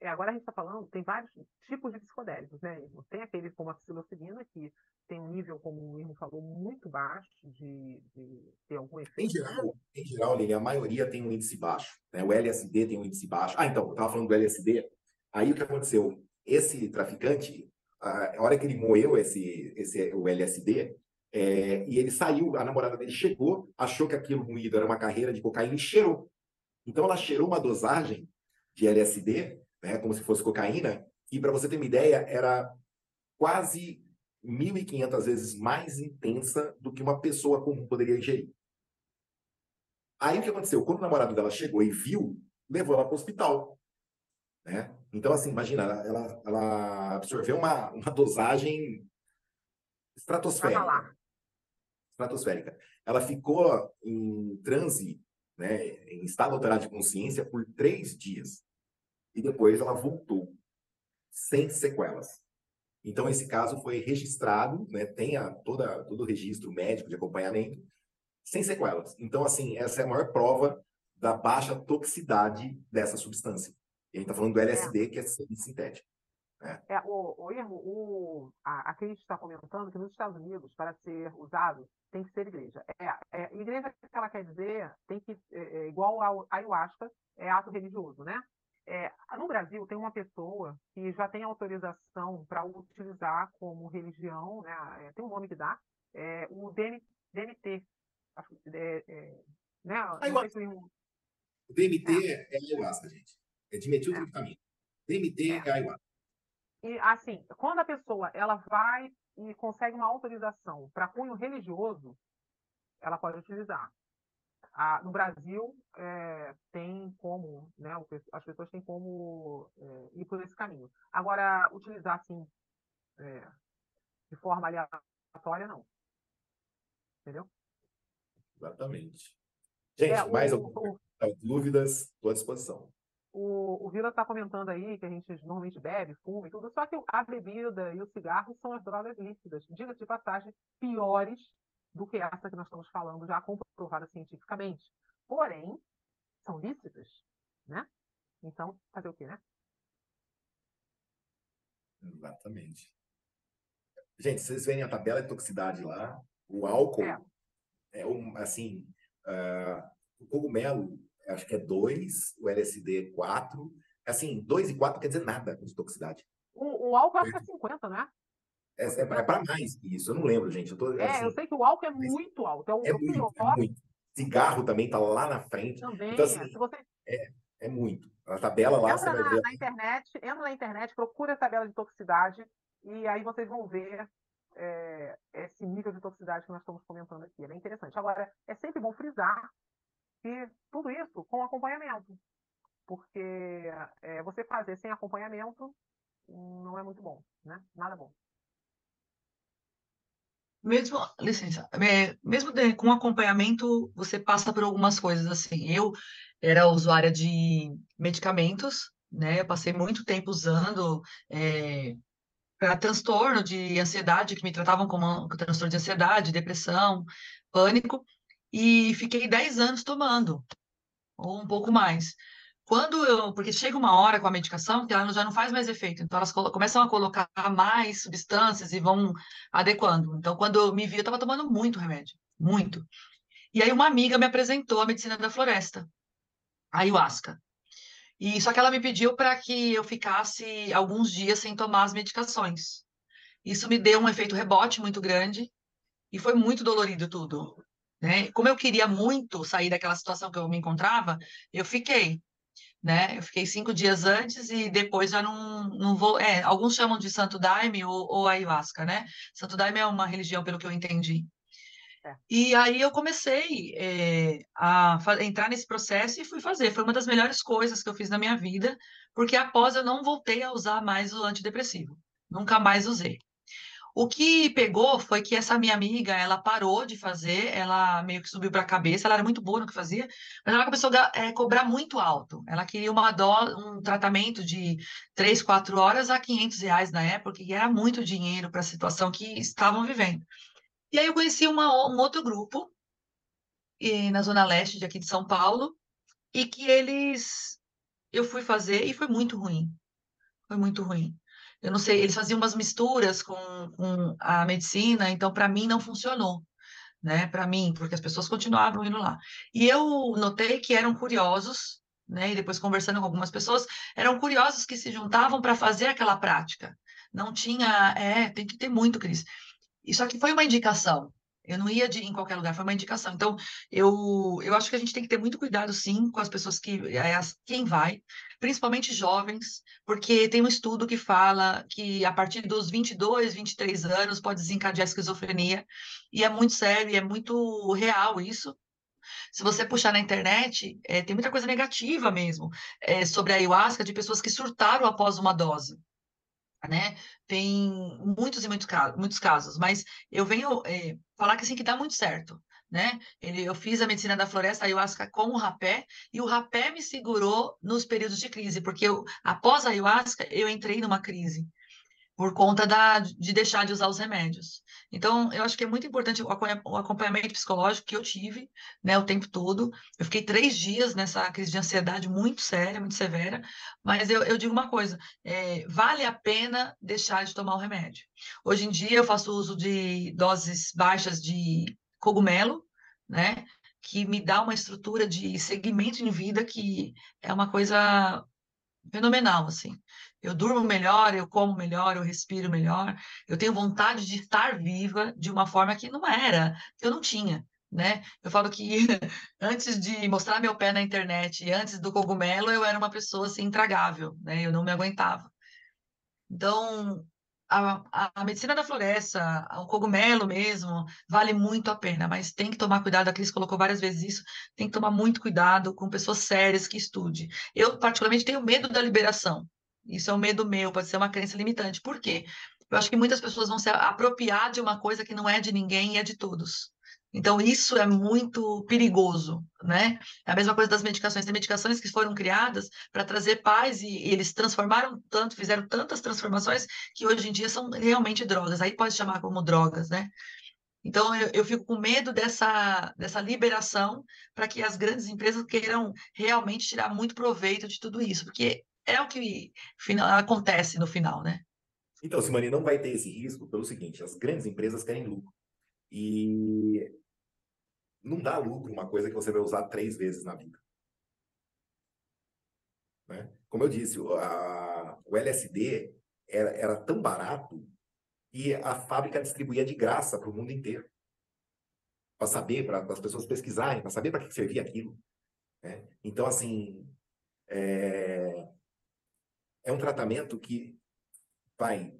É, agora a gente está falando, tem vários tipos de psicodélicos, né? Tem aqueles como a psilocibina, que tem um nível, como o Irmo falou, muito baixo de, de ter algum efeito. Em geral, em geral, Lili, a maioria tem um índice baixo. Né? O LSD tem um índice baixo. Ah, então, eu estava falando do LSD. Aí o que aconteceu? Esse traficante, a hora que ele moeu esse, esse, o LSD, é, e ele saiu, a namorada dele chegou, achou que aquilo moído era uma carreira de cocaína e cheirou. Então ela cheirou uma dosagem de LSD né, como se fosse cocaína, e para você ter uma ideia, era quase 1.500 vezes mais intensa do que uma pessoa comum poderia ingerir. Aí o que aconteceu? Quando o namorado dela chegou e viu, levou ela para o hospital. Né? Então, assim, imagina, ela, ela absorveu uma, uma dosagem estratosférica. Estratosférica. Ela ficou em transe, né, em estado alterado de consciência por três dias e depois ela voltou, sem sequelas. Então, esse caso foi registrado, né, tem a, toda, todo o registro médico de acompanhamento, sem sequelas. Então, assim, essa é a maior prova da baixa toxicidade dessa substância. E a gente está falando do LSD, é. que é sintético. Né? É, o, o erro, o, a, a Cris está comentando que nos Estados Unidos, para ser usado, tem que ser igreja. É, é igreja, que ela quer dizer, tem que, é, é igual ao ayahuasca, é ato religioso, né? É, no Brasil, tem uma pessoa que já tem autorização para utilizar como religião, né, é, tem um nome que dá, é, o DM, DMT. É, é, né, o DMT é, é ayahuasca, gente. É dimetiltriptamina. É. DMT é. é ayahuasca. E, assim, quando a pessoa ela vai e consegue uma autorização para cunho religioso, ela pode utilizar. Ah, no Brasil, é, tem como, né, as pessoas têm como é, ir por esse caminho. Agora, utilizar assim, é, de forma aleatória, não. Entendeu? Exatamente. Gente, é, mais algumas dúvidas? Estou à disposição. O, o Vila está comentando aí que a gente normalmente bebe, fuma e tudo, só que a bebida e o cigarro são as drogas lícidas, diga-se de passagem, piores do que essa que nós estamos falando, já comprovada cientificamente. Porém, são lícitas, né? Então, fazer o quê, né? Exatamente. Gente, vocês veem a tabela de toxicidade lá, o álcool é, é um, assim, uh, o cogumelo, acho que é 2, o LSD 4. Assim, 2 e 4 não quer dizer nada de toxicidade. O, o álcool acho que é 50, né? É, é, é para mais que isso, eu não lembro, gente. Eu tô, é, assim, eu sei que o álcool é muito alto. É, o, é, muito, é muito. Cigarro também tá lá na frente. Também, então, assim, você... é, é muito. A tabela lá entra você vai na, ver. Na internet, entra na internet, procura a tabela de toxicidade e aí vocês vão ver é, esse nível de toxicidade que nós estamos comentando aqui. É interessante. Agora, é sempre bom frisar que tudo isso com acompanhamento. Porque é, você fazer sem acompanhamento não é muito bom, né? Nada bom. Mesmo, licença, é, mesmo de, com acompanhamento, você passa por algumas coisas assim. Eu era usuária de medicamentos, né? Eu passei muito tempo usando é, para transtorno de ansiedade, que me tratavam como transtorno de ansiedade, depressão, pânico, e fiquei 10 anos tomando, ou um pouco mais. Quando eu, porque chega uma hora com a medicação que ela já não faz mais efeito, então elas começam a colocar mais substâncias e vão adequando. Então, quando eu me vi, eu estava tomando muito remédio, muito. E aí uma amiga me apresentou a medicina da floresta, a ayahuasca. E só que ela me pediu para que eu ficasse alguns dias sem tomar as medicações. Isso me deu um efeito rebote muito grande e foi muito dolorido tudo. Né? Como eu queria muito sair daquela situação que eu me encontrava, eu fiquei né? Eu fiquei cinco dias antes e depois já não, não vou. É, alguns chamam de Santo Daime ou, ou Ayahuasca, né? Santo Daime é uma religião, pelo que eu entendi. É. E aí eu comecei é, a entrar nesse processo e fui fazer. Foi uma das melhores coisas que eu fiz na minha vida, porque após eu não voltei a usar mais o antidepressivo. Nunca mais usei. O que pegou foi que essa minha amiga, ela parou de fazer, ela meio que subiu para a cabeça, ela era muito boa no que fazia, mas ela começou a é, cobrar muito alto. Ela queria uma um tratamento de três, quatro horas a 500 reais na época, e era muito dinheiro para a situação que estavam vivendo. E aí eu conheci uma, um outro grupo, e, na Zona Leste de aqui de São Paulo, e que eles... Eu fui fazer e foi muito ruim. Foi muito ruim eu não sei, eles faziam umas misturas com, com a medicina, então para mim não funcionou, né? Para mim, porque as pessoas continuavam indo lá. E eu notei que eram curiosos, né? E depois conversando com algumas pessoas, eram curiosos que se juntavam para fazer aquela prática. Não tinha, é, tem que ter muito, Cris. Isso aqui foi uma indicação. Eu não ia de, em qualquer lugar, foi uma indicação. Então, eu, eu acho que a gente tem que ter muito cuidado, sim, com as pessoas que. É, quem vai, principalmente jovens, porque tem um estudo que fala que a partir dos 22, 23 anos pode desencadear esquizofrenia, e é muito sério, e é muito real isso. Se você puxar na internet, é, tem muita coisa negativa mesmo é, sobre a ayahuasca de pessoas que surtaram após uma dose né? Tem muitos e muitos casos, muitos casos, mas eu venho é, falar que assim que dá muito certo, né? Ele, eu fiz a medicina da floresta ayahuasca com o rapé e o rapé me segurou nos períodos de crise, porque eu, após a ayahuasca eu entrei numa crise por conta da, de deixar de usar os remédios. Então, eu acho que é muito importante o acompanhamento psicológico que eu tive, né, o tempo todo. Eu fiquei três dias nessa crise de ansiedade muito séria, muito severa, mas eu, eu digo uma coisa, é, vale a pena deixar de tomar o remédio. Hoje em dia, eu faço uso de doses baixas de cogumelo, né, que me dá uma estrutura de segmento em vida que é uma coisa fenomenal, assim. Eu durmo melhor, eu como melhor, eu respiro melhor, eu tenho vontade de estar viva de uma forma que não era, que eu não tinha, né? Eu falo que antes de mostrar meu pé na internet, antes do cogumelo, eu era uma pessoa assim intragável, né? Eu não me aguentava. Então, a, a, medicina da floresta, o cogumelo mesmo, vale muito a pena, mas tem que tomar cuidado, a Cris colocou várias vezes isso, tem que tomar muito cuidado com pessoas sérias que estudem. Eu, particularmente, tenho medo da liberação. Isso é um medo meu, pode ser uma crença limitante. Por quê? Eu acho que muitas pessoas vão se apropriar de uma coisa que não é de ninguém e é de todos. Então, isso é muito perigoso, né? É a mesma coisa das medicações. Tem medicações que foram criadas para trazer paz e, e, eles transformaram tanto, fizeram tantas transformações que hoje em dia são realmente drogas. Aí pode chamar como drogas, né? Então, eu, eu fico com medo dessa, dessa liberação para que as grandes empresas queiram realmente tirar muito proveito de tudo isso, porque é o que final, acontece no final, né? Então, Simone, não vai ter esse risco pelo seguinte: as grandes empresas querem lucro. E não dá lucro uma coisa que você vai usar três vezes na vida. Né? Como eu disse, a, o LSD era, era tão barato e a fábrica distribuía de graça para o mundo inteiro. Para saber, para as pessoas pesquisarem, para saber para que servia aquilo. Né? Então, assim, é, é um tratamento que vai.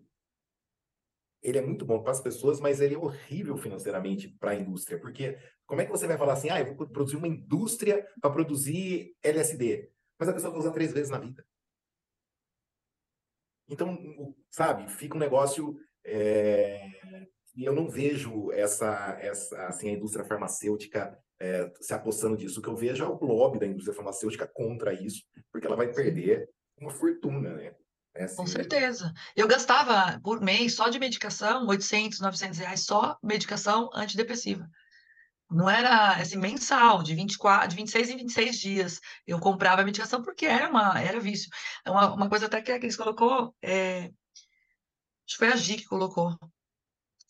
Ele é muito bom para as pessoas, mas ele é horrível financeiramente para a indústria, porque como é que você vai falar assim, ah, eu vou produzir uma indústria para produzir LSD, mas a pessoa vai usar três vezes na vida. Então, sabe, fica um negócio. É... E eu não vejo essa, essa assim, a indústria farmacêutica é, se apostando disso. O que eu vejo é o lobby da indústria farmacêutica contra isso, porque ela vai perder uma fortuna, né? É assim, Com certeza. Eu gastava por mês só de medicação, 800, 900 reais, só medicação antidepressiva. Não era assim, mensal, de 24, de 26 em 26 dias. Eu comprava a medicação porque era, uma, era vício. É uma, uma coisa até que a Cris colocou, é, acho que foi a Gi que colocou.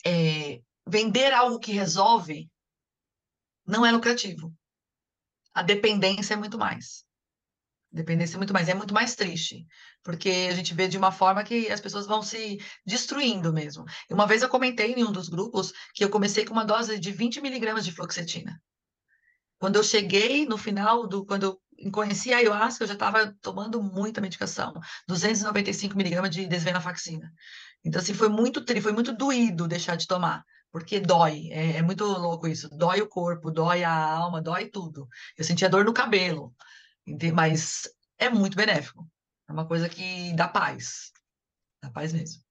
É, vender algo que resolve não é lucrativo. A dependência é muito mais. Dependência é muito mais, é muito mais triste, porque a gente vê de uma forma que as pessoas vão se destruindo mesmo. Uma vez eu comentei em um dos grupos que eu comecei com uma dose de 20 miligramas de fluoxetina. Quando eu cheguei no final do, quando eu conheci a ayahuasca, eu já estava tomando muita medicação, 295 miligramas de desvenlafaxina. Então, assim, foi muito foi muito doído deixar de tomar, porque dói, é, é muito louco isso, dói o corpo, dói a alma, dói tudo. Eu sentia dor no cabelo, mas é muito benéfico. É uma coisa que dá paz. Dá paz mesmo.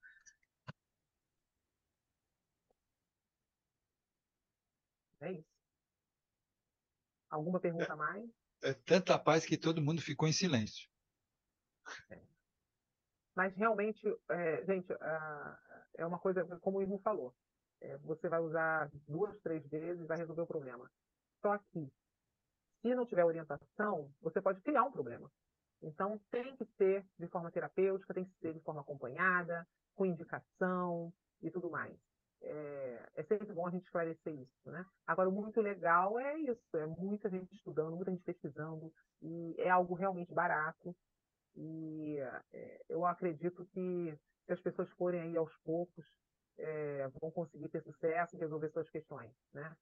É isso. Alguma pergunta é, mais? É tanta paz que todo mundo ficou em silêncio. É. Mas realmente, é, gente, é uma coisa, como o Ivo falou, é, você vai usar duas, três vezes e vai resolver o problema. Só que se não tiver orientação, você pode criar um problema. Então, tem que ser de forma terapêutica, tem que ser de forma acompanhada, com indicação e tudo mais. É, é, sempre bom a gente esclarecer isso, né? Agora, o muito legal é isso, é muita gente estudando, muita gente pesquisando, e é algo realmente barato. E é, eu acredito que se as pessoas forem aí aos poucos, é, vão conseguir ter sucesso e resolver suas questões, né?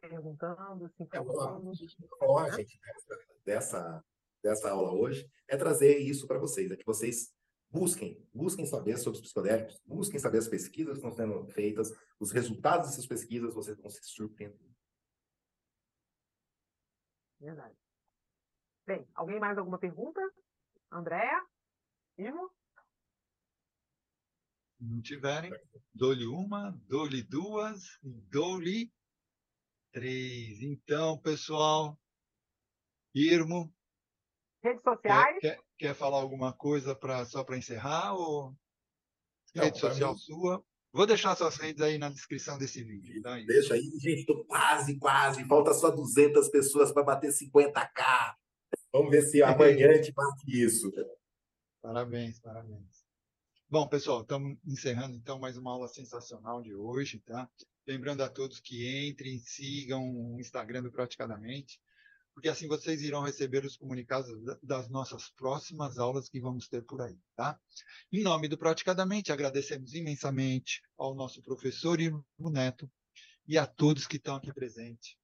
Perguntando, se informando. É, né? gente, dessa, dessa aula hoje é trazer isso para vocês, é que vocês busquem, busquem saber sobre os psicodélicos, busquem saber as pesquisas que estão sendo feitas, os resultados dessas pesquisas, vocês vão se surpreender. Verdade. Bem, alguém mais alguma pergunta? Andréa? Ivo? Não tiverem, dou-lhe uma, dou-lhe duas, dou-lhe Três. Então, pessoal, Irmo. Redes sociais. Quer, quer, quer falar alguma coisa pra, só para encerrar? Ou Não, rede social mim... sua? Vou deixar suas redes aí na descrição desse vídeo. Tá? Deixa aí, gente. Estou quase, quase. Falta só 200 pessoas para bater 50k. Vamos ver se amanhã a gente bate isso. Parabéns, parabéns. Bom, pessoal, estamos encerrando então mais uma aula sensacional de hoje, tá? Lembrando a todos que entrem, sigam o Instagram do Praticadamente, porque assim vocês irão receber os comunicados das nossas próximas aulas que vamos ter por aí, tá? Em nome do Praticadamente, agradecemos imensamente ao nosso professor Irmo Neto e a todos que estão aqui presentes.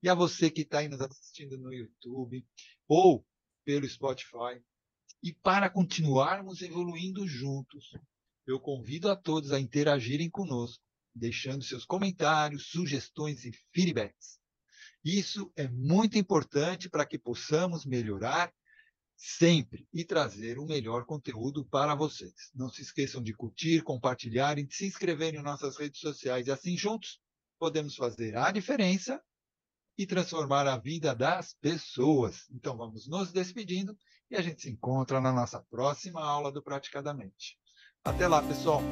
E a você que está aí nos assistindo no YouTube ou pelo Spotify. E para continuarmos evoluindo juntos, eu convido a todos a interagirem conosco deixando seus comentários, sugestões e feedbacks. Isso é muito importante para que possamos melhorar sempre e trazer o melhor conteúdo para vocês. Não se esqueçam de curtir, compartilhar e se inscrever em nossas redes sociais. Assim, juntos, podemos fazer a diferença e transformar a vida das pessoas. Então, vamos nos despedindo e a gente se encontra na nossa próxima aula do Praticadamente. Até lá, pessoal!